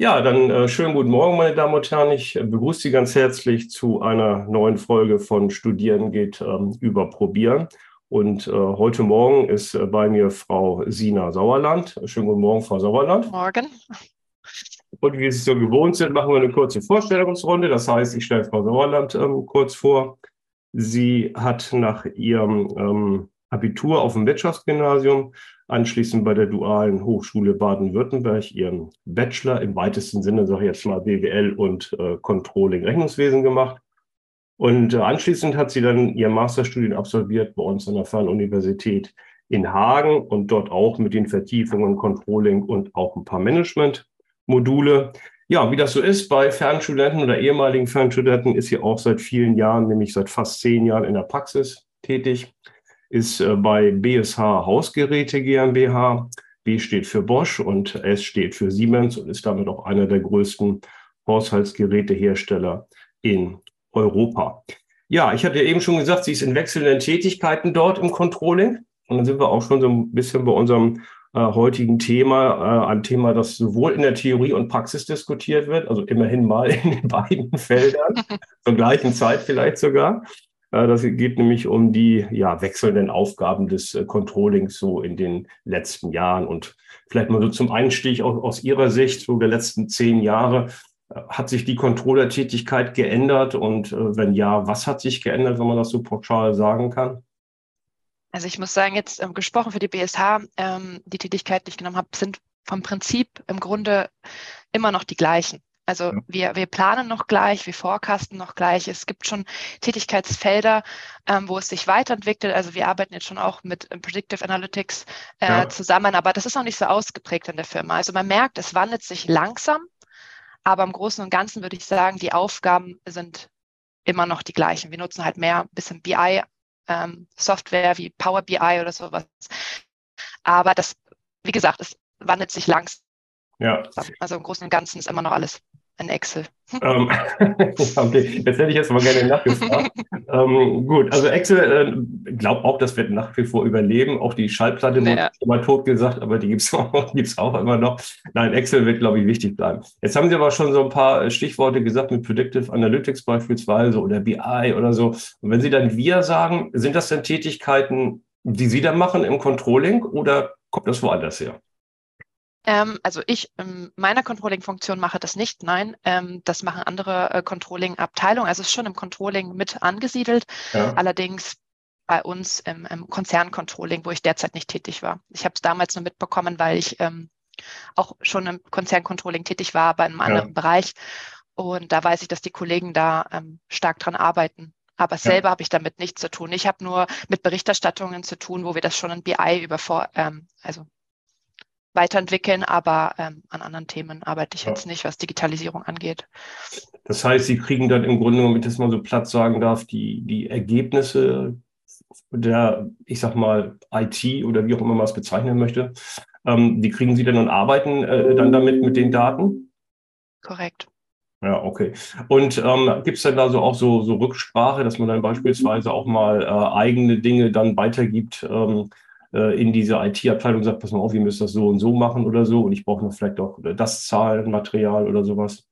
Ja, dann äh, schönen guten Morgen, meine Damen und Herren. Ich äh, begrüße Sie ganz herzlich zu einer neuen Folge von Studieren geht ähm, über Probieren. Und äh, heute Morgen ist äh, bei mir Frau Sina Sauerland. Schönen guten Morgen, Frau Sauerland. Morgen. Und wie Sie so gewohnt sind, machen wir eine kurze Vorstellungsrunde. Das heißt, ich stelle Frau Sauerland ähm, kurz vor. Sie hat nach ihrem ähm, Abitur auf dem Wirtschaftsgymnasium anschließend bei der Dualen Hochschule Baden-Württemberg ihren Bachelor im weitesten Sinne, sage ich jetzt mal, BWL und äh, Controlling Rechnungswesen gemacht. Und äh, anschließend hat sie dann ihr Masterstudium absolviert bei uns an der Fernuniversität in Hagen und dort auch mit den Vertiefungen Controlling und auch ein paar Management-Module. Ja, wie das so ist bei Fernstudenten oder ehemaligen Fernstudenten, ist sie auch seit vielen Jahren, nämlich seit fast zehn Jahren in der Praxis tätig ist äh, bei BSH Hausgeräte GmbH. B steht für Bosch und S steht für Siemens und ist damit auch einer der größten Haushaltsgerätehersteller in Europa. Ja, ich hatte eben schon gesagt, sie ist in wechselnden Tätigkeiten dort im Controlling. Und dann sind wir auch schon so ein bisschen bei unserem äh, heutigen Thema, äh, ein Thema, das sowohl in der Theorie und Praxis diskutiert wird, also immerhin mal in den beiden Feldern, zur gleichen Zeit vielleicht sogar. Äh, das geht nämlich um die ja, wechselnden Aufgaben des äh, Controllings so in den letzten Jahren. Und vielleicht mal so zum Einstieg aus, aus Ihrer Sicht, so der letzten zehn Jahre, äh, hat sich die Controller-Tätigkeit geändert? Und wenn ja, was hat sich geändert, wenn man das so pauschal sagen kann? Also ich muss sagen, jetzt ähm, gesprochen für die BSH, ähm, die Tätigkeit, die ich genommen habe, sind vom Prinzip im Grunde immer noch die gleichen. Also ja. wir, wir planen noch gleich, wir forecasten noch gleich. Es gibt schon Tätigkeitsfelder, ähm, wo es sich weiterentwickelt. Also wir arbeiten jetzt schon auch mit ähm, Predictive Analytics äh, ja. zusammen, aber das ist noch nicht so ausgeprägt in der Firma. Also man merkt, es wandelt sich langsam, aber im Großen und Ganzen würde ich sagen, die Aufgaben sind immer noch die gleichen. Wir nutzen halt mehr ein bisschen BI, ähm, wie Power BI oder sowas. Aber das, wie gesagt, es wandelt sich langsam. Ja. Also im Großen und Ganzen ist immer noch alles ein Excel. Ähm, okay, jetzt hätte ich jetzt mal gerne nachgefragt. ähm, gut, also Excel, äh, glaube auch, das wird nach wie vor überleben. Auch die Schallplatte wurde ja. mal tot gesagt, aber die gibt es auch, gibt's auch immer noch. Nein, Excel wird, glaube ich, wichtig bleiben. Jetzt haben Sie aber schon so ein paar Stichworte gesagt mit Predictive Analytics beispielsweise oder BI oder so. Und wenn Sie dann wir sagen, sind das denn Tätigkeiten, die Sie dann machen im Controlling oder kommt das woanders her? Ähm, also ich in meiner Controlling-Funktion mache das nicht, nein, ähm, das machen andere äh, Controlling-Abteilungen. Also es ist schon im Controlling mit angesiedelt, ja. allerdings bei uns im, im Konzerncontrolling, wo ich derzeit nicht tätig war. Ich habe es damals nur mitbekommen, weil ich ähm, auch schon im Konzerncontrolling tätig war, aber in einem ja. anderen Bereich. Und da weiß ich, dass die Kollegen da ähm, stark dran arbeiten. Aber selber ja. habe ich damit nichts zu tun. Ich habe nur mit Berichterstattungen zu tun, wo wir das schon in BI über vor, ähm, also weiterentwickeln, aber ähm, an anderen Themen arbeite ich jetzt nicht, was Digitalisierung angeht. Das heißt, Sie kriegen dann im Grunde, wenn ich das mal so platt sagen darf, die, die Ergebnisse der, ich sag mal, IT oder wie auch immer man es bezeichnen möchte, ähm, die kriegen Sie dann und arbeiten äh, dann damit mit den Daten? Korrekt. Ja, okay. Und ähm, gibt es denn da so auch so, so Rücksprache, dass man dann beispielsweise auch mal äh, eigene Dinge dann weitergibt? Ähm, äh, in diese IT-Abteilung sagt, pass mal auf, ihr müsst das so und so machen oder so und ich brauche noch vielleicht auch das Zahlenmaterial oder sowas.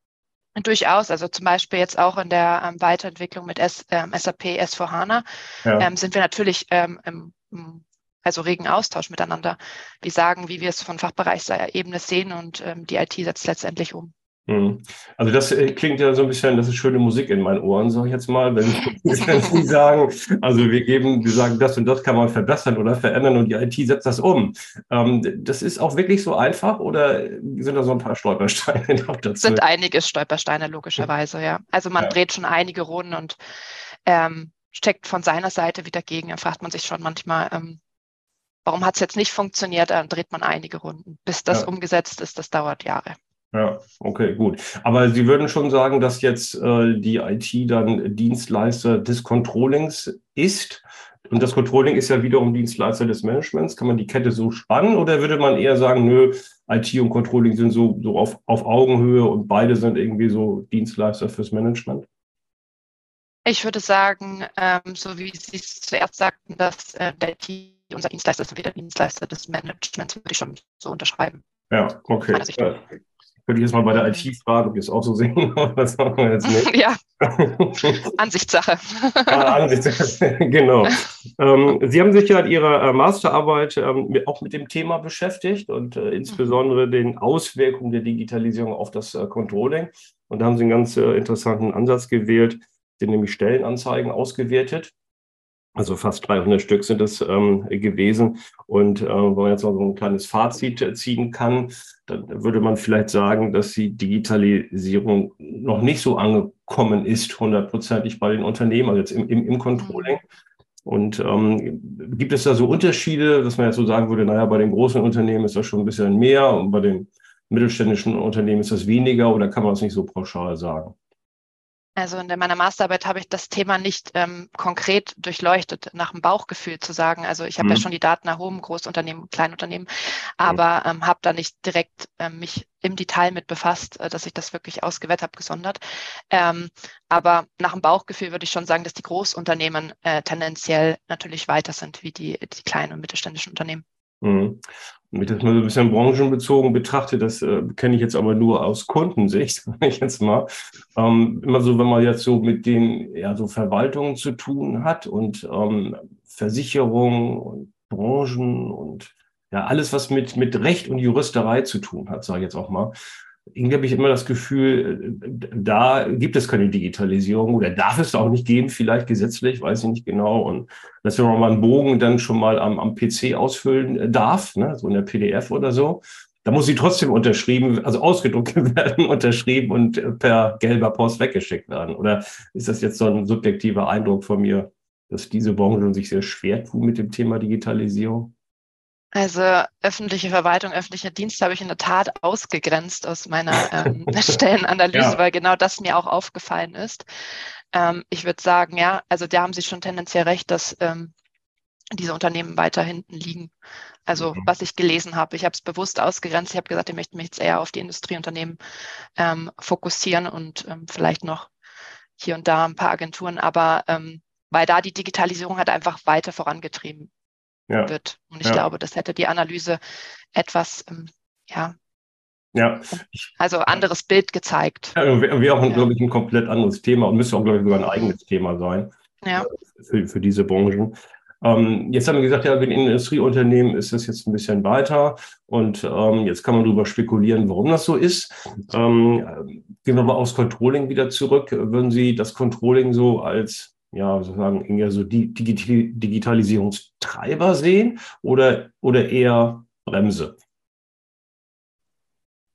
Durchaus, also zum Beispiel jetzt auch in der ähm, Weiterentwicklung mit S, ähm, SAP S4HANA ja. ähm, sind wir natürlich ähm, im, im, also regen Austausch miteinander. Wir sagen, wie wir es von Fachbereichsebene sehen und ähm, die IT setzt letztendlich um. Mhm. Also das äh, klingt ja so ein bisschen, das ist schöne Musik in meinen Ohren, sage ich jetzt mal, wenn, Sie sagen, also wir geben, wir sagen, das und das kann man verbessern oder verändern und die IT setzt das um. Ähm, das ist auch wirklich so einfach oder sind da so ein paar Stolpersteine noch dazu? Sind einige Stolpersteine logischerweise, ja. Also man ja. dreht schon einige Runden und ähm, steckt von seiner Seite wieder gegen. Da fragt man sich schon manchmal, ähm, warum hat es jetzt nicht funktioniert? Dann dreht man einige Runden. Bis das ja. umgesetzt ist, das dauert Jahre. Ja, okay, gut. Aber Sie würden schon sagen, dass jetzt äh, die IT dann Dienstleister des Controllings ist. Und das Controlling ist ja wiederum Dienstleister des Managements. Kann man die Kette so spannen oder würde man eher sagen, nö, IT und Controlling sind so, so auf, auf Augenhöhe und beide sind irgendwie so Dienstleister fürs Management? Ich würde sagen, ähm, so wie Sie es zuerst sagten, dass äh, der IT unser Dienstleister ist und wieder Dienstleister des Managements, würde ich schon so unterschreiben. Ja, okay. Könnte ich jetzt mal bei der mhm. IT fragen, ob die es auch so sehen, das machen wir jetzt nicht. Ja, Ansichtssache. ah, Ansichtssache, genau. Ähm, Sie haben sich ja in Ihrer äh, Masterarbeit ähm, auch mit dem Thema beschäftigt und äh, insbesondere den Auswirkungen der Digitalisierung auf das äh, Controlling. Und da haben Sie einen ganz äh, interessanten Ansatz gewählt, den nämlich Stellenanzeigen ausgewertet. Also fast 300 Stück sind es ähm, gewesen. Und äh, wenn man jetzt noch so ein kleines Fazit ziehen kann, dann würde man vielleicht sagen, dass die Digitalisierung noch nicht so angekommen ist, hundertprozentig bei den Unternehmen, also jetzt im, im, im Controlling. Und ähm, gibt es da so Unterschiede, dass man jetzt so sagen würde, naja, bei den großen Unternehmen ist das schon ein bisschen mehr und bei den mittelständischen Unternehmen ist das weniger oder kann man das nicht so pauschal sagen? Also in meiner Masterarbeit habe ich das Thema nicht ähm, konkret durchleuchtet, nach dem Bauchgefühl zu sagen. Also ich habe mhm. ja schon die Daten erhoben, Großunternehmen, Kleinunternehmen, aber ähm, habe da nicht direkt ähm, mich im Detail mit befasst, äh, dass ich das wirklich ausgewählt habe, gesondert. Ähm, aber nach dem Bauchgefühl würde ich schon sagen, dass die Großunternehmen äh, tendenziell natürlich weiter sind wie die, die kleinen und mittelständischen Unternehmen. Mhm. Wenn ich das mal so ein bisschen branchenbezogen betrachte, das äh, kenne ich jetzt aber nur aus Kundensicht, sage ich jetzt mal. Ähm, immer so, wenn man jetzt so mit den ja, so Verwaltungen zu tun hat und ähm, Versicherungen und Branchen und ja, alles, was mit, mit Recht und Juristerei zu tun hat, sage ich jetzt auch mal, irgendwie habe ich immer das Gefühl, da gibt es keine Digitalisierung oder darf es auch nicht geben, vielleicht gesetzlich, weiß ich nicht genau. Und dass man mal einen Bogen dann schon mal am, am PC ausfüllen darf, ne, so in der PDF oder so, da muss sie trotzdem unterschrieben, also ausgedruckt werden, unterschrieben und per gelber Post weggeschickt werden. Oder ist das jetzt so ein subjektiver Eindruck von mir, dass diese Branche sich sehr schwer tut mit dem Thema Digitalisierung? Also öffentliche Verwaltung, öffentlicher Dienst habe ich in der Tat ausgegrenzt aus meiner ähm, Stellenanalyse, ja. weil genau das mir auch aufgefallen ist. Ähm, ich würde sagen, ja, also da haben Sie schon tendenziell recht, dass ähm, diese Unternehmen weiter hinten liegen. Also mhm. was ich gelesen habe, ich habe es bewusst ausgegrenzt. Ich habe gesagt, ich möchte mich jetzt eher auf die Industrieunternehmen ähm, fokussieren und ähm, vielleicht noch hier und da ein paar Agenturen, aber ähm, weil da die Digitalisierung hat einfach weiter vorangetrieben ja. wird. Und ich ja. glaube, das hätte die Analyse etwas, ähm, ja, ja. Also anderes Bild gezeigt. Ja, Wäre auch, ja. glaube ich, ein komplett anderes Thema und müsste auch, glaube ich, sogar ein eigenes Thema sein ja. Äh, für, für diese Branchen. Ähm, jetzt haben wir gesagt, ja, bei den Industrieunternehmen ist das jetzt ein bisschen weiter und ähm, jetzt kann man darüber spekulieren, warum das so ist. Ähm, gehen wir mal aufs Controlling wieder zurück. Würden Sie das Controlling so als ja, sozusagen eher so die Digitalisierungstreiber sehen oder, oder eher Bremse?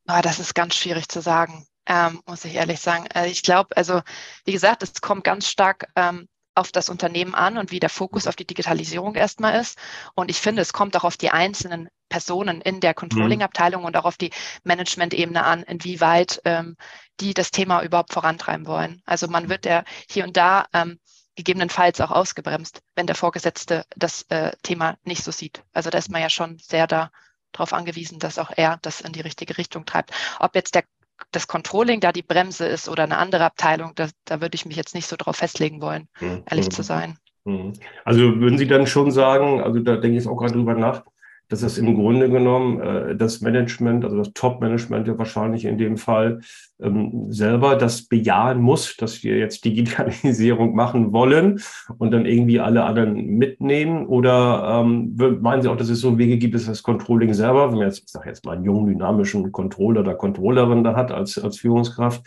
Oh, das ist ganz schwierig zu sagen, ähm, muss ich ehrlich sagen. Also ich glaube, also wie gesagt, es kommt ganz stark ähm, auf das Unternehmen an und wie der Fokus auf die Digitalisierung erstmal ist. Und ich finde, es kommt auch auf die einzelnen Personen in der Controlling-Abteilung mhm. und auch auf die Management-Ebene an, inwieweit ähm, die das Thema überhaupt vorantreiben wollen. Also man wird ja hier und da ähm, gegebenenfalls auch ausgebremst, wenn der Vorgesetzte das äh, Thema nicht so sieht. Also da ist man ja schon sehr darauf angewiesen, dass auch er das in die richtige Richtung treibt. Ob jetzt der, das Controlling da die Bremse ist oder eine andere Abteilung, da, da würde ich mich jetzt nicht so drauf festlegen wollen, mhm. ehrlich zu sein. Mhm. Also würden Sie dann schon sagen, also da denke ich auch gerade drüber nach, dass es im Grunde genommen äh, das Management, also das Top-Management ja wahrscheinlich in dem Fall ähm, selber das bejahen muss, dass wir jetzt Digitalisierung machen wollen und dann irgendwie alle anderen mitnehmen? Oder ähm, meinen Sie auch, dass es so Wege gibt, dass das Controlling selber, wenn man jetzt, ich sage jetzt mal einen jungen, dynamischen Controller oder Controllerin da hat als, als Führungskraft,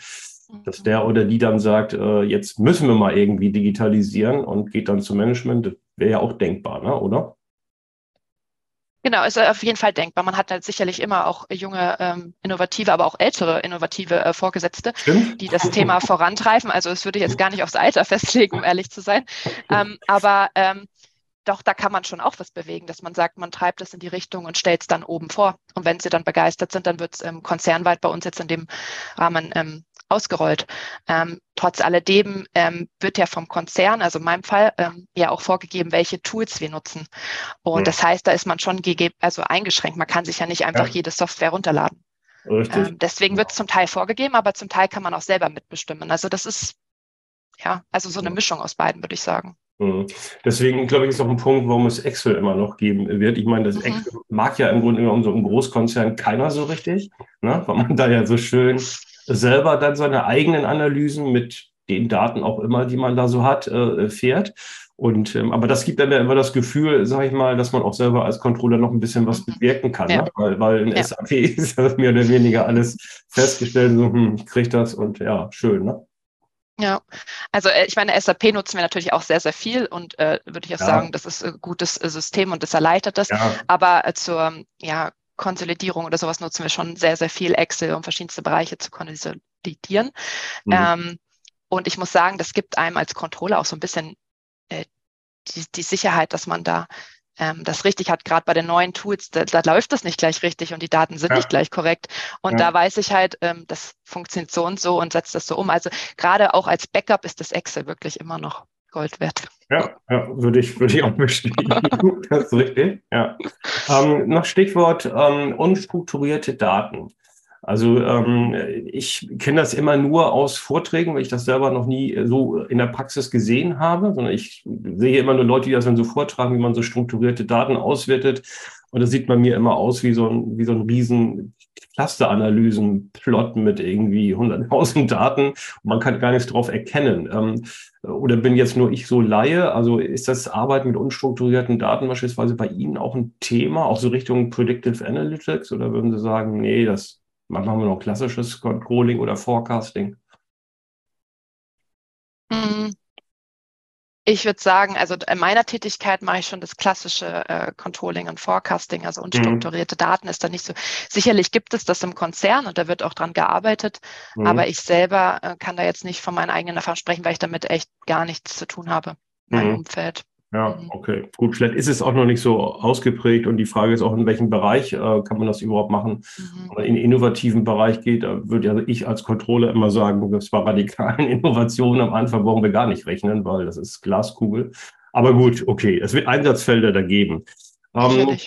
dass der oder die dann sagt, äh, jetzt müssen wir mal irgendwie digitalisieren und geht dann zum Management, wäre ja auch denkbar, ne? oder? Genau, ist auf jeden Fall denkbar. Man hat halt sicherlich immer auch junge, ähm, innovative, aber auch ältere innovative äh, Vorgesetzte, Stimmt. die das Thema vorantreiben. Also es würde ich jetzt gar nicht aufs Alter festlegen, um ehrlich zu sein. Ähm, aber ähm, doch, da kann man schon auch was bewegen, dass man sagt, man treibt es in die Richtung und stellt es dann oben vor. Und wenn sie dann begeistert sind, dann wird es ähm, konzernweit bei uns jetzt in dem Rahmen ähm, ausgerollt. Ähm, trotz alledem ähm, wird ja vom Konzern, also in meinem Fall, ähm, ja auch vorgegeben, welche Tools wir nutzen. Und mhm. das heißt, da ist man schon gegeben, also eingeschränkt. Man kann sich ja nicht einfach ja. jede Software runterladen. Ähm, deswegen wird es zum Teil vorgegeben, aber zum Teil kann man auch selber mitbestimmen. Also das ist ja, also so eine Mischung aus beiden, würde ich sagen. Mhm. Deswegen glaube ich, ist auch ein Punkt, warum es Excel immer noch geben wird. Ich meine, das mhm. Excel mag ja im Grunde genommen so im Großkonzern keiner so richtig, ne? weil man da ja so schön selber dann seine eigenen Analysen mit den Daten auch immer, die man da so hat, äh, fährt. Und ähm, aber das gibt dann ja immer das Gefühl, sage ich mal, dass man auch selber als Controller noch ein bisschen was bewirken kann, ja. ne? weil, weil in ja. SAP ist ja mehr oder weniger alles festgestellt, so, hm, ich kriege das und ja, schön, ne? Ja, also äh, ich meine, SAP nutzen wir natürlich auch sehr, sehr viel und äh, würde ich auch ja. sagen, das ist ein gutes äh, System und das erleichtert das. Ja. Aber äh, zur ja, Konsolidierung oder sowas nutzen wir schon sehr, sehr viel Excel, um verschiedenste Bereiche zu konsolidieren. Mhm. Ähm, und ich muss sagen, das gibt einem als Controller auch so ein bisschen äh, die, die Sicherheit, dass man da ähm, das richtig hat. Gerade bei den neuen Tools, da, da, läuft das nicht gleich richtig und die Daten sind ja. nicht gleich korrekt. Und ja. da weiß ich halt, ähm, das funktioniert so und so und setzt das so um. Also gerade auch als Backup ist das Excel wirklich immer noch Gold wert. Ja, ja würde ich, würde ich auch bestätigen. das ist richtig. Ja. Ähm, noch Stichwort ähm, unstrukturierte Daten. Also ähm, ich kenne das immer nur aus Vorträgen, weil ich das selber noch nie so in der Praxis gesehen habe, sondern ich sehe immer nur Leute, die das dann so vortragen, wie man so strukturierte Daten auswertet. Und das sieht bei mir immer aus wie so ein, wie so ein riesen Clusteranalysen-Plot mit irgendwie 100.000 Daten. Man kann gar nichts drauf erkennen. Ähm, oder bin jetzt nur ich so Laie? Also ist das Arbeiten mit unstrukturierten Daten beispielsweise bei Ihnen auch ein Thema, auch so Richtung Predictive Analytics? Oder würden Sie sagen, nee, das machen wir noch klassisches Controlling oder Forecasting? Hm. Ich würde sagen, also in meiner Tätigkeit mache ich schon das klassische äh, Controlling und Forecasting, also unstrukturierte mhm. Daten ist da nicht so. Sicherlich gibt es das im Konzern und da wird auch dran gearbeitet, mhm. aber ich selber äh, kann da jetzt nicht von meinen eigenen Erfahrungen sprechen, weil ich damit echt gar nichts zu tun habe in meinem mhm. Umfeld. Ja, mhm. okay. Gut, vielleicht ist es auch noch nicht so ausgeprägt und die Frage ist auch, in welchem Bereich äh, kann man das überhaupt machen? Mhm. Oder in innovativen Bereich geht, da würde ja ich als Controller immer sagen, das war radikalen Innovationen am Anfang brauchen wir gar nicht rechnen, weil das ist Glaskugel. Aber gut, okay, es wird Einsatzfelder da geben. Ähm,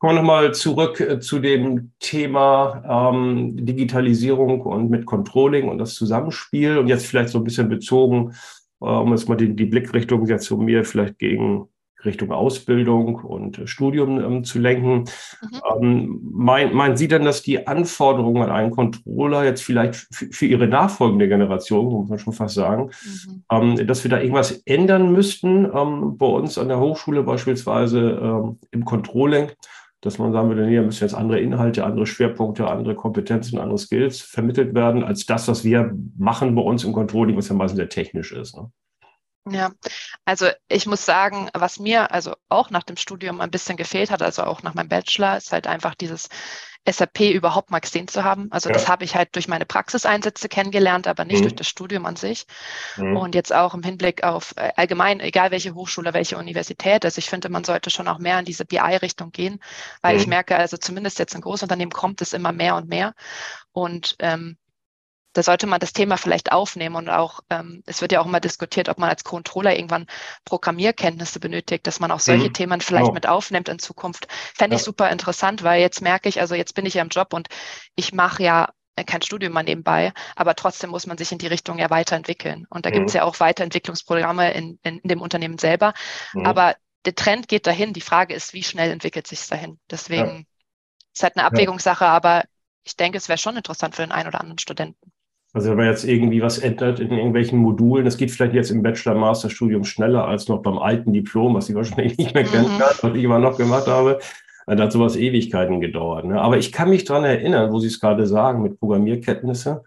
Kommen wir nochmal zurück äh, zu dem Thema ähm, Digitalisierung und mit Controlling und das Zusammenspiel und jetzt vielleicht so ein bisschen bezogen um jetzt mal die, die Blickrichtung jetzt so mir vielleicht gegen Richtung Ausbildung und Studium ähm, zu lenken. Mhm. Ähm, mein, meinen Sie denn, dass die Anforderungen an einen Controller jetzt vielleicht für Ihre nachfolgende Generation, muss man schon fast sagen, mhm. ähm, dass wir da irgendwas ändern müssten ähm, bei uns an der Hochschule beispielsweise ähm, im Controlling, dass man sagen würde, da müssen jetzt andere Inhalte, andere Schwerpunkte, andere Kompetenzen, andere Skills vermittelt werden, als das, was wir machen bei uns im Controlling, was ja meistens sehr technisch ist. Ne? Ja, also ich muss sagen, was mir also auch nach dem Studium ein bisschen gefehlt hat, also auch nach meinem Bachelor, ist halt einfach dieses SAP überhaupt mal gesehen zu haben. Also ja. das habe ich halt durch meine Praxiseinsätze kennengelernt, aber nicht mhm. durch das Studium an sich. Mhm. Und jetzt auch im Hinblick auf äh, allgemein, egal welche Hochschule, welche Universität. Also ich finde, man sollte schon auch mehr in diese BI-Richtung gehen, weil mhm. ich merke, also zumindest jetzt in Großunternehmen kommt es immer mehr und mehr. Und ähm, da sollte man das Thema vielleicht aufnehmen und auch, ähm, es wird ja auch immer diskutiert, ob man als Controller irgendwann Programmierkenntnisse benötigt, dass man auch solche mhm. Themen vielleicht oh. mit aufnimmt in Zukunft. Fände ja. ich super interessant, weil jetzt merke ich, also jetzt bin ich ja im Job und ich mache ja kein Studium mal nebenbei, aber trotzdem muss man sich in die Richtung ja weiterentwickeln. Und da mhm. gibt es ja auch Weiterentwicklungsprogramme in, in, in dem Unternehmen selber. Mhm. Aber der Trend geht dahin. Die Frage ist, wie schnell entwickelt sich es dahin? Deswegen ja. ist halt eine Abwägungssache, aber ich denke, es wäre schon interessant für den einen oder anderen Studenten. Also wenn man jetzt irgendwie was ändert in irgendwelchen Modulen, das geht vielleicht jetzt im Bachelor-Master-Studium schneller als noch beim alten Diplom, was ich wahrscheinlich nicht mehr mhm. kennen kann, was ich immer noch gemacht habe. Da hat sowas Ewigkeiten gedauert. Ne? Aber ich kann mich dran erinnern, wo Sie es gerade sagen, mit Programmierkenntnisse.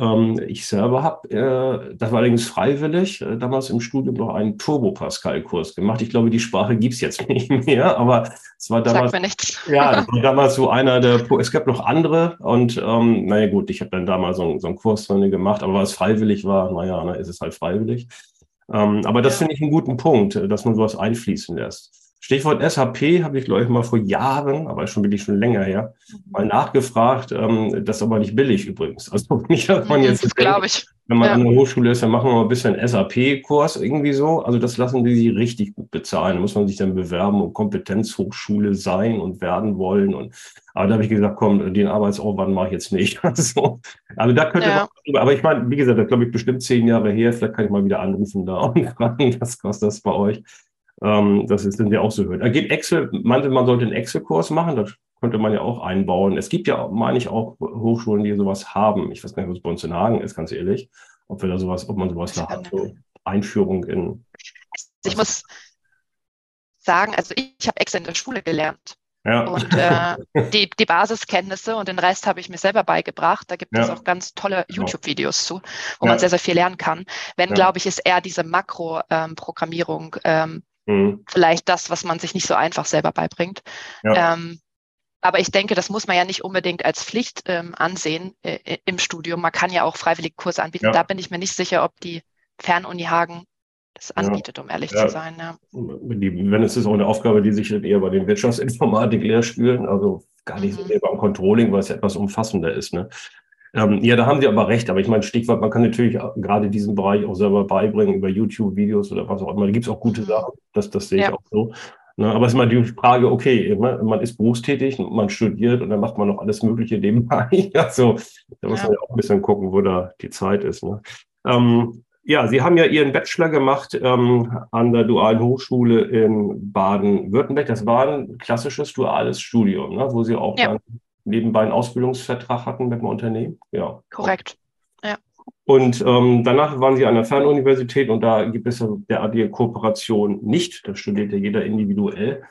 Ähm, ich selber habe, äh, das war allerdings freiwillig, äh, damals im Studium noch einen Turbo-Pascal-Kurs gemacht. Ich glaube, die Sprache gibt's jetzt nicht mehr, aber es war damals. Sagt mir nichts. Ja, das war damals so einer der, es gab noch andere und ähm, naja gut, ich habe dann damals so, so einen Kurs drin gemacht, aber weil es freiwillig war, naja, na, ist es halt freiwillig. Ähm, aber das finde ich einen guten Punkt, dass man sowas einfließen lässt. Stichwort SAP habe ich, glaube ich, mal vor Jahren, aber schon wirklich schon länger her, mhm. mal nachgefragt. Ähm, das ist aber nicht billig übrigens. Also nicht, dass man jetzt, glaube ich, wenn man ja. an der Hochschule ist, dann machen wir mal ein bisschen SAP-Kurs irgendwie so. Also das lassen die sich richtig gut bezahlen. Da muss man sich dann bewerben und Kompetenzhochschule sein und werden wollen. Und aber da habe ich gesagt, komm, den Arbeitsaufwand mache ich jetzt nicht. Also, also da könnte ja. man, aber ich meine, wie gesagt, das glaube ich bestimmt zehn Jahre her. Vielleicht kann ich mal wieder anrufen da und fragen, was kostet das bei euch? Ähm, das ist, sind ja auch so Hürden. Da geht Excel, meinte, man sollte einen Excel-Kurs machen, das könnte man ja auch einbauen. Es gibt ja, meine ich, auch Hochschulen, die sowas haben. Ich weiß gar nicht, was bei uns in Hagen ist, ganz ehrlich, ob wir da sowas, ob man sowas da hat, so Einführung in. Ich muss sagen, also ich, ich habe Excel in der Schule gelernt. Ja. Und äh, die, die Basiskenntnisse und den Rest habe ich mir selber beigebracht. Da gibt ja. es auch ganz tolle genau. YouTube-Videos zu, wo ja. man sehr, sehr viel lernen kann. Wenn, glaube ich, ist eher diese Makro-Programmierung ähm, mhm. vielleicht das, was man sich nicht so einfach selber beibringt. Ähm, aber ich denke, das muss man ja nicht unbedingt als Pflicht ähm, ansehen äh, im Studium. Man kann ja auch freiwillige Kurse anbieten. Da bin ich mir nicht sicher, ob die Fernuni Hagen das anbietet, um ehrlich ja. zu sein. Ja. wenn es ist auch eine Aufgabe, die sich eher bei den Wirtschaftsinformatik-Lehrstühlen, also gar nicht mhm. so sehr beim Controlling, weil es etwas umfassender ist. Ne? Ähm, ja, da haben Sie aber recht. Aber ich meine, Stichwort, man kann natürlich gerade diesen Bereich auch selber beibringen über YouTube-Videos oder was auch immer. Da gibt es auch gute mhm. Sachen. Das, das sehe ja. ich auch so. Ne, aber es ist immer die Frage, okay, man ist berufstätig, man studiert und dann macht man noch alles Mögliche nebenbei. Also da muss ja. man ja auch ein bisschen gucken, wo da die Zeit ist. Ne? Ähm, ja, Sie haben ja Ihren Bachelor gemacht ähm, an der Dualen Hochschule in Baden-Württemberg. Das war ein klassisches duales Studium, ne, wo Sie auch ja. dann nebenbei einen Ausbildungsvertrag hatten mit dem Unternehmen. Ja. Korrekt. Ja. Und ähm, danach waren Sie an der Fernuniversität und da gibt es derartige Kooperation nicht. Da studiert ja jeder individuell.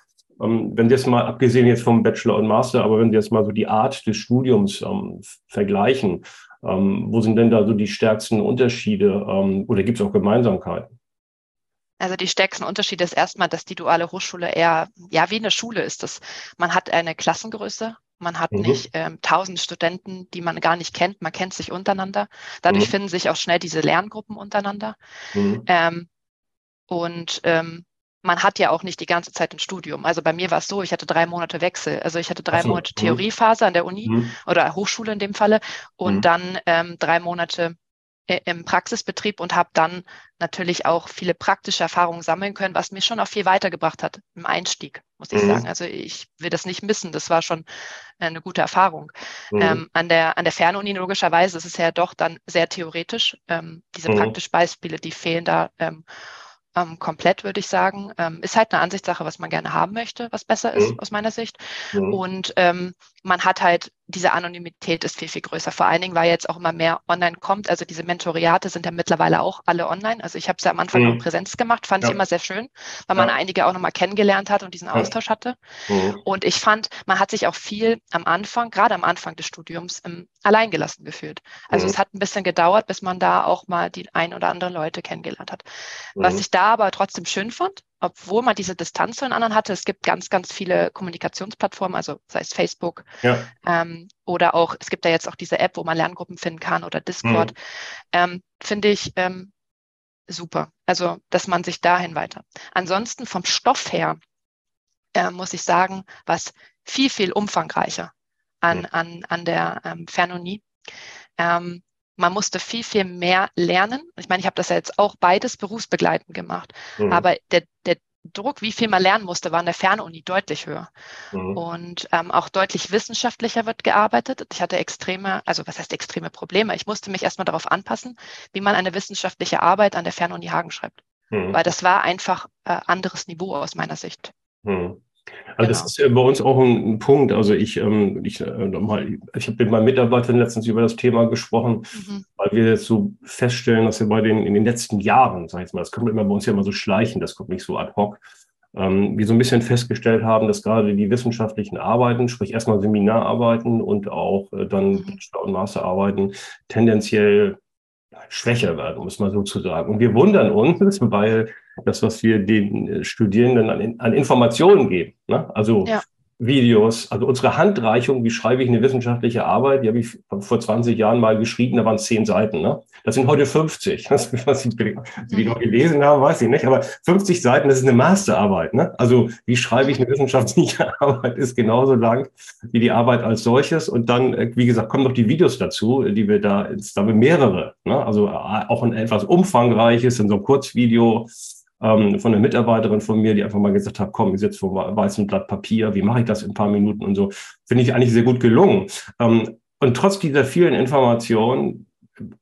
Ähm, wenn Sie jetzt mal, abgesehen jetzt vom Bachelor und Master, aber wenn Sie jetzt mal so die Art des Studiums ähm, vergleichen, ähm, wo sind denn da so die stärksten Unterschiede ähm, oder gibt es auch Gemeinsamkeiten? Also die stärksten Unterschiede ist erstmal, dass die duale Hochschule eher, ja, wie eine Schule ist es. Man hat eine Klassengröße, man hat mhm. nicht ähm, tausend Studenten, die man gar nicht kennt, man kennt sich untereinander. Dadurch mhm. finden sich auch schnell diese Lerngruppen untereinander. Mhm. Ähm, und ähm, man hat ja auch nicht die ganze Zeit ein Studium. Also bei mir war es so, ich hatte drei Monate Wechsel. Also ich hatte drei so. Monate mhm. Theoriephase an der Uni mhm. oder Hochschule in dem Falle und mhm. dann ähm, drei Monate im Praxisbetrieb und habe dann natürlich auch viele praktische Erfahrungen sammeln können, was mir schon auch viel weitergebracht hat im Einstieg, muss ich mhm. sagen. Also ich will das nicht missen. Das war schon eine gute Erfahrung. Mhm. Ähm, an der an der Fernuni logischerweise ist es ja doch dann sehr theoretisch. Ähm, diese mhm. praktischen Beispiele, die fehlen da. Ähm, ähm, komplett, würde ich sagen. Ähm, ist halt eine Ansichtssache, was man gerne haben möchte, was besser ist mhm. aus meiner Sicht. Mhm. Und ähm, man hat halt, diese Anonymität ist viel, viel größer. Vor allen Dingen, weil jetzt auch immer mehr online kommt. Also diese Mentoriate sind ja mittlerweile auch alle online. Also ich habe es ja am Anfang mhm. auch Präsenz gemacht, fand ja. ich immer sehr schön, weil ja. man einige auch nochmal kennengelernt hat und diesen Austausch hatte. Mhm. Und ich fand, man hat sich auch viel am Anfang, gerade am Anfang des Studiums, ähm, alleingelassen gefühlt. Also mhm. es hat ein bisschen gedauert, bis man da auch mal die ein oder andere Leute kennengelernt hat. Was mhm. ich da aber trotzdem schön fand, obwohl man diese Distanz zu den anderen hatte, es gibt ganz, ganz viele Kommunikationsplattformen, also sei es Facebook ja. ähm, oder auch, es gibt ja jetzt auch diese App, wo man Lerngruppen finden kann oder Discord, mhm. ähm, finde ich ähm, super. Also, dass man sich dahin weiter. Ansonsten vom Stoff her, äh, muss ich sagen, was viel, viel umfangreicher an, an, an der ähm, Fernonie. Ähm, man musste viel, viel mehr lernen. Ich meine, ich habe das ja jetzt auch beides berufsbegleitend gemacht. Mhm. Aber der, der Druck, wie viel man lernen musste, war in der Fernuni deutlich höher. Mhm. Und ähm, auch deutlich wissenschaftlicher wird gearbeitet. Ich hatte extreme, also was heißt extreme Probleme? Ich musste mich erstmal darauf anpassen, wie man eine wissenschaftliche Arbeit an der Fernuni Hagen schreibt. Mhm. Weil das war einfach äh, anderes Niveau aus meiner Sicht. Mhm. Also das genau. ist ja bei uns auch ein, ein Punkt. Also ich, ähm, ich, äh, ich habe mit meinen Mitarbeitern letztens über das Thema gesprochen, mhm. weil wir jetzt so feststellen, dass wir bei den in den letzten Jahren, sag ich mal, das kommt immer bei uns ja immer so schleichen, das kommt nicht so ad hoc, ähm, wir so ein bisschen festgestellt haben, dass gerade die wissenschaftlichen Arbeiten, sprich erstmal Seminararbeiten und auch äh, dann mhm. Bachelor- und Masterarbeiten tendenziell schwächer werden, muss man so zu sagen. Und wir wundern uns, weil das, was wir den Studierenden an, an Informationen geben, ne? also ja. Videos, also unsere Handreichung, wie schreibe ich eine wissenschaftliche Arbeit, die habe ich vor 20 Jahren mal geschrieben, da waren es zehn Seiten. Ne? Das sind heute 50. Das, was ich die noch gelesen habe, weiß ich nicht, aber 50 Seiten, das ist eine Masterarbeit. Ne? Also wie schreibe ich eine wissenschaftliche Arbeit, ist genauso lang wie die Arbeit als solches. Und dann, äh, wie gesagt, kommen noch die Videos dazu, die wir da, da haben wir mehrere. Ne? Also äh, auch ein etwas umfangreiches, in so einem Kurzvideo ähm, von einer Mitarbeiterin von mir, die einfach mal gesagt hat, komm, ich sitze vor weißem Blatt Papier, wie mache ich das in ein paar Minuten und so, finde ich eigentlich sehr gut gelungen. Ähm, und trotz dieser vielen Informationen,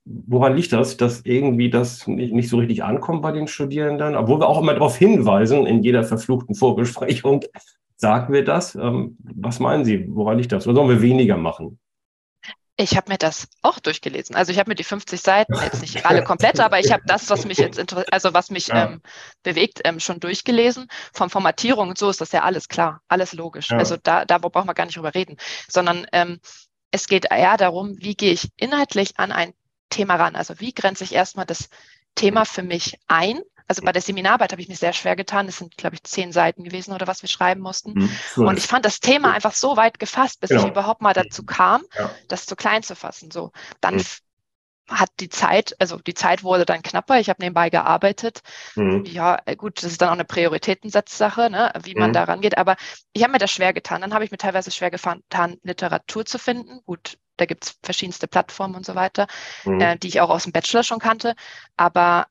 woran liegt das, dass irgendwie das nicht, nicht so richtig ankommt bei den Studierenden? Obwohl wir auch immer darauf hinweisen, in jeder verfluchten Vorbesprechung sagen wir das. Ähm, was meinen Sie, woran liegt das? Oder sollen wir weniger machen? Ich habe mir das auch durchgelesen. Also ich habe mir die 50 Seiten, jetzt nicht alle komplett, aber ich habe das, was mich jetzt also was mich ja. ähm, bewegt, ähm, schon durchgelesen. Von Formatierung und so ist das ja alles klar, alles logisch. Ja. Also da, da brauchen wir gar nicht drüber reden, sondern ähm, es geht eher darum, wie gehe ich inhaltlich an ein Thema ran. Also wie grenze ich erstmal das Thema für mich ein also bei der Seminararbeit habe ich mich sehr schwer getan. Es sind, glaube ich, zehn Seiten gewesen oder was wir schreiben mussten. Mhm, und ich fand das Thema einfach so weit gefasst, bis genau. ich überhaupt mal dazu kam, ja. das zu klein zu fassen. So, dann mhm. hat die Zeit, also die Zeit wurde dann knapper. Ich habe nebenbei gearbeitet. Mhm. Ja, äh, gut, das ist dann auch eine Prioritätensatzsache, ne, wie man mhm. da rangeht. Aber ich habe mir das schwer getan. Dann habe ich mir teilweise schwer getan, Literatur zu finden. Gut, da gibt es verschiedenste Plattformen und so weiter, mhm. äh, die ich auch aus dem Bachelor schon kannte. Aber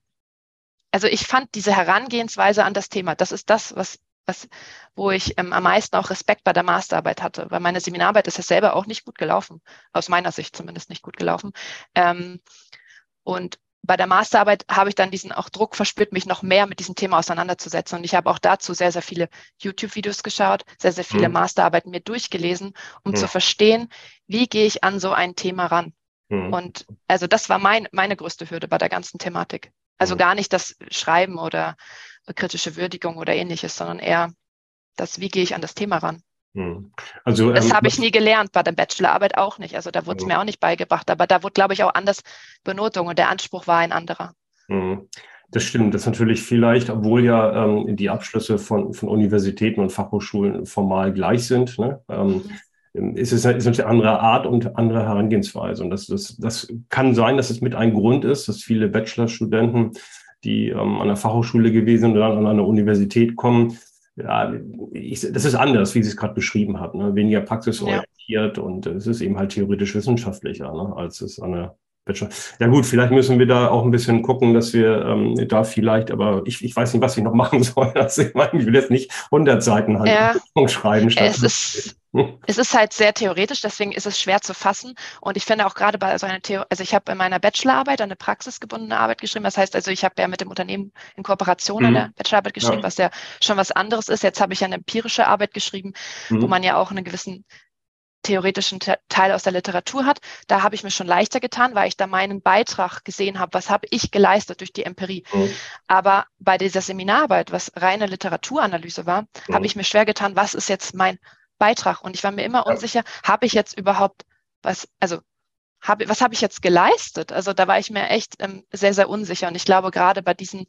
also ich fand diese Herangehensweise an das Thema, das ist das, was, was, wo ich ähm, am meisten auch Respekt bei der Masterarbeit hatte, weil meine Seminararbeit ist ja selber auch nicht gut gelaufen, aus meiner Sicht zumindest nicht gut gelaufen. Ähm, und bei der Masterarbeit habe ich dann diesen auch Druck verspürt, mich noch mehr mit diesem Thema auseinanderzusetzen. Und ich habe auch dazu sehr, sehr viele YouTube-Videos geschaut, sehr, sehr viele mhm. Masterarbeiten mir durchgelesen, um mhm. zu verstehen, wie gehe ich an so ein Thema ran. Mhm. Und also das war mein, meine größte Hürde bei der ganzen Thematik. Also gar nicht das Schreiben oder kritische Würdigung oder ähnliches, sondern eher das, wie gehe ich an das Thema ran. Mhm. Also, das ähm, habe ich nie gelernt, bei der Bachelorarbeit auch nicht. Also da wurde es mir auch nicht beigebracht, aber da wurde, glaube ich, auch anders Benotung und der Anspruch war ein anderer. Mhm. Das stimmt, das ist natürlich vielleicht, obwohl ja ähm, die Abschlüsse von, von Universitäten und Fachhochschulen formal gleich sind, ne? ähm, mhm. Ähm, ist es ist eine andere Art und andere Herangehensweise. Und das, das, das kann sein, dass es mit ein Grund ist, dass viele Bachelorstudenten, die ähm, an der Fachhochschule gewesen sind oder an einer Universität kommen, ja, ich, das ist anders, wie Sie es gerade beschrieben haben. Ne? Weniger praxisorientiert ja. und es ist eben halt theoretisch wissenschaftlicher, ne? als es an der. Ja gut, vielleicht müssen wir da auch ein bisschen gucken, dass wir ähm, da vielleicht, aber ich, ich weiß nicht, was ich noch machen soll. Also ich meine, ich will jetzt nicht 100 Seiten halt ja. schreiben. Es ist, es ist halt sehr theoretisch, deswegen ist es schwer zu fassen. Und ich finde auch gerade bei so einer Theorie, also ich habe in meiner Bachelorarbeit eine praxisgebundene Arbeit geschrieben. Das heißt also, ich habe ja mit dem Unternehmen in Kooperation mhm. eine Bachelorarbeit geschrieben, ja. was ja schon was anderes ist. Jetzt habe ich eine empirische Arbeit geschrieben, mhm. wo man ja auch einen gewissen theoretischen Teil aus der Literatur hat. Da habe ich mir schon leichter getan, weil ich da meinen Beitrag gesehen habe, was habe ich geleistet durch die Empirie. Mhm. Aber bei dieser Seminararbeit, was reine Literaturanalyse war, mhm. habe ich mir schwer getan, was ist jetzt mein Beitrag? Und ich war mir immer unsicher, habe ich jetzt überhaupt was, also habe, was habe ich jetzt geleistet? Also da war ich mir echt ähm, sehr, sehr unsicher. Und ich glaube, gerade bei diesen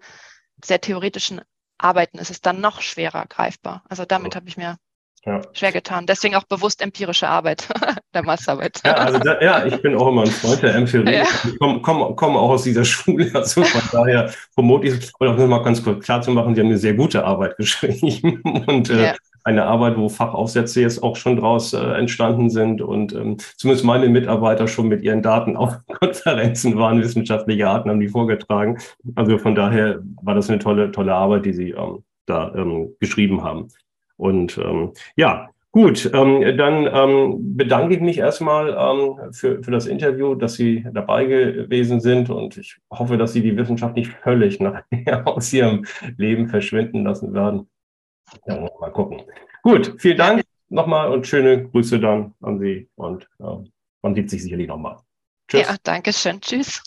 sehr theoretischen Arbeiten ist es dann noch schwerer greifbar. Also damit habe ich mir ja. schwer getan. Deswegen auch bewusst empirische Arbeit, der Masterarbeit. Ja, also da, ja, ich bin auch immer ein Freund der Empirie. Ja. Ich komme komm, komm auch aus dieser Schule. Also von daher promote ich Und auch mal ganz kurz klar zu machen, die haben eine sehr gute Arbeit geschrieben. Und äh, ja. eine Arbeit, wo Fachaufsätze jetzt auch schon draus äh, entstanden sind. Und ähm, zumindest meine Mitarbeiter schon mit ihren Daten auf Konferenzen waren, wissenschaftliche Arten haben die vorgetragen. Also von daher war das eine tolle, tolle Arbeit, die sie ähm, da ähm, geschrieben haben. Und ähm, ja, gut, ähm, dann ähm, bedanke ich mich erstmal ähm, für, für das Interview, dass Sie dabei gewesen sind und ich hoffe, dass Sie die Wissenschaft nicht völlig nachher aus Ihrem Leben verschwinden lassen werden. Ja, mal gucken. Gut, vielen Dank nochmal und schöne Grüße dann an Sie und äh, man sieht sich sicherlich nochmal. Tschüss. Ja, danke schön. Tschüss.